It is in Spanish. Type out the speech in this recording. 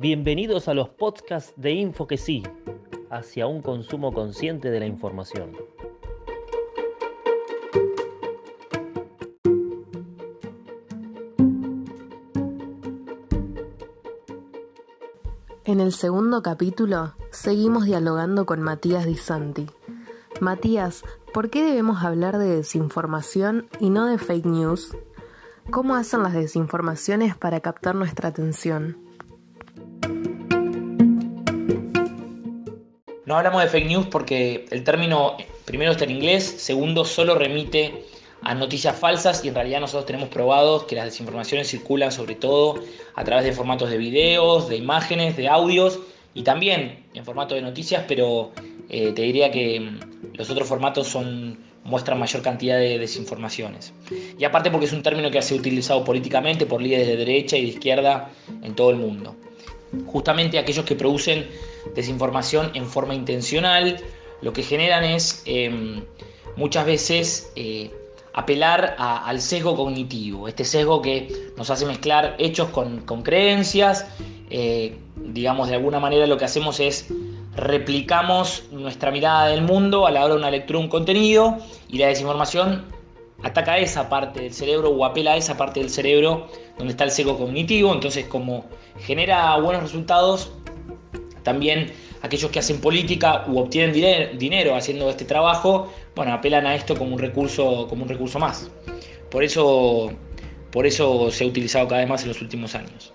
Bienvenidos a los podcasts de Info que sí, hacia un consumo consciente de la información. En el segundo capítulo seguimos dialogando con Matías Di Santi. Matías, ¿por qué debemos hablar de desinformación y no de fake news? ¿Cómo hacen las desinformaciones para captar nuestra atención? No hablamos de fake news porque el término primero está en inglés, segundo solo remite a noticias falsas y en realidad nosotros tenemos probado que las desinformaciones circulan sobre todo a través de formatos de videos, de imágenes, de audios y también en formato de noticias, pero eh, te diría que mm, los otros formatos son, muestran mayor cantidad de desinformaciones. Y aparte porque es un término que ha sido utilizado políticamente por líderes de derecha y de izquierda en todo el mundo. Justamente aquellos que producen desinformación en forma intencional, lo que generan es em, muchas veces eh, apelar al sesgo cognitivo, este sesgo que nos hace mezclar hechos con, creencias, eh, digamos de alguna manera lo que hacemos es replicamos nuestra mirada del mundo a la hora de una lectura un contenido y la desinformación ataca esa parte del cerebro o apela a esa parte del cerebro donde está el sesgo cognitivo, entonces como genera buenos resultados, también aquellos que hacen política u obtienen dinero haciendo este trabajo, bueno, apelan a esto como un recurso, como un recurso más. Por eso, por eso se ha utilizado cada vez más en los últimos años.